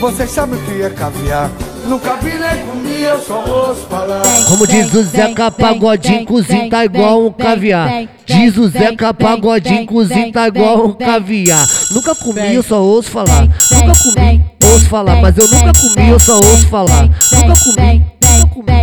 Você sabe o que é caviar? Nunca vi nem comi, eu só ouço falar. Como diz o Zeca Pagodinho, cozinho tá igual um caviar. Diz o Zeca Pagodinho, cozinho tá igual um caviar. Nunca comi, eu só ouço falar. Nunca comi, ouço falar, mas eu nunca comi, eu só ouço falar. Nunca comi, nunca comi, nunca comi,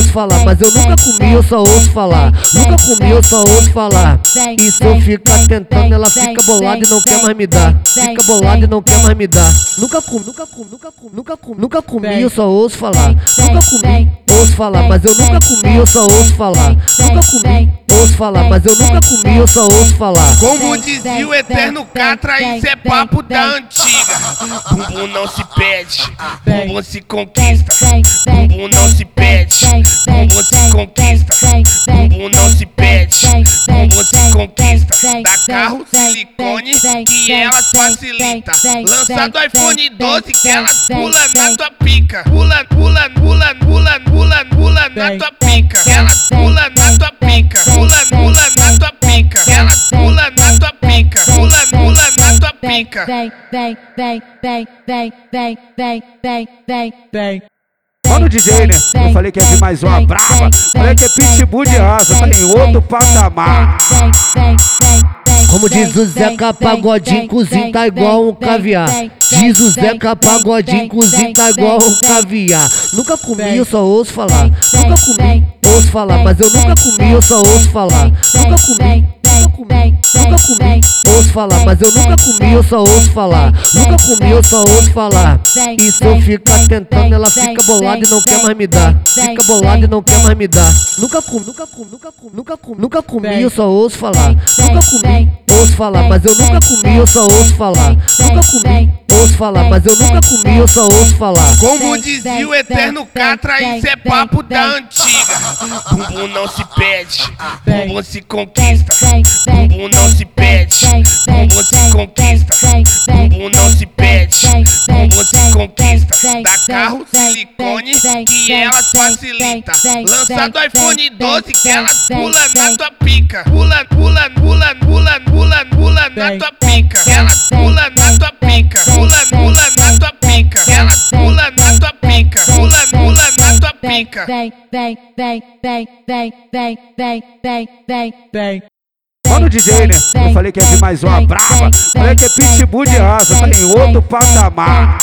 ouço falar, mas eu nunca comi, eu só ouço falar. Nunca comi, eu só ouço falar. E se eu ficar tentando, ela fica bolada e não quer mais me dar. Fica bolada e não quer mais me dar. Nunca comi, nunca comi, nunca comi, nunca comi, nunca comi, eu só ouço falar. Nunca comi, ouço falar, mas eu nunca comi, eu só ouço falar. Nunca comi, ouço falar, mas eu nunca comi, eu só ouço falar. Como dizia o eterno Catra, isso é papo da antiga. Bumbum não se pede, bumbum se conquista. Bumbum não se pede, bumbum se conquista. Bumbum não se pede, bumbum se conquista. Dá carro silicone que ela facilita. Lança do iPhone 12 que ela pula na tua pica. Pula, pula, pula, pula, pula, pula na tua pica. Ela pula na tua pica. Pica. Vem, vem, vem, vem, vem, vem, vem, vem, vem, vem. Mano DJ, né? Eu falei que ia vir mais uma brava. Falei que é pitbull de raça, tá em outro patamar. Como diz o Zeca Pagodinho, cozinho tá igual um caviar. Diz o Zeca Pagodinho, cozinho tá igual um caviar. Nunca comi, eu só ouço falar. Nunca comi, ouço falar, mas eu nunca comi, eu só ouço falar. Nunca comi, nunca comi, nunca comi, ouço falar, mas eu nunca comi, eu só ouço falar. Nunca comi, eu só ouço falar. E se eu ficar tentando, ela fica bolada e não quer mais me dar. Fica bolada e não quer mais me dar. Nunca comi, nunca comi, nunca comi, nunca comi, nunca comi, eu só ouço falar. Nunca comi, ouço falar, mas eu nunca comi, eu só ouço falar. Nunca comi, ouço falar, mas eu nunca comi, eu só ouço falar. Como dizia o eterno Catra, isso é papo da antiga. Bumbum não se pede, bumbum se conquista. Bumbum não se pede, bumbum se conquista. Bumbum não se pede, bumbum se conquista. Dá carro silicone que ela facilita. Lança do iPhone 12 que ela pula na tua pica. Pula, pula, pula, pula na tua pica. Ela pula na tua pica. Pula, pula na tua pica. Ela pula na tua pica. Pula, pula na tua pica. Vem, vem, vem, vem, vem, vem, vem, vem, vem, vem. Mano DJ, né? Eu falei que ia vir mais uma brava. Falei que é pitbull de raça, tá em outro patamar.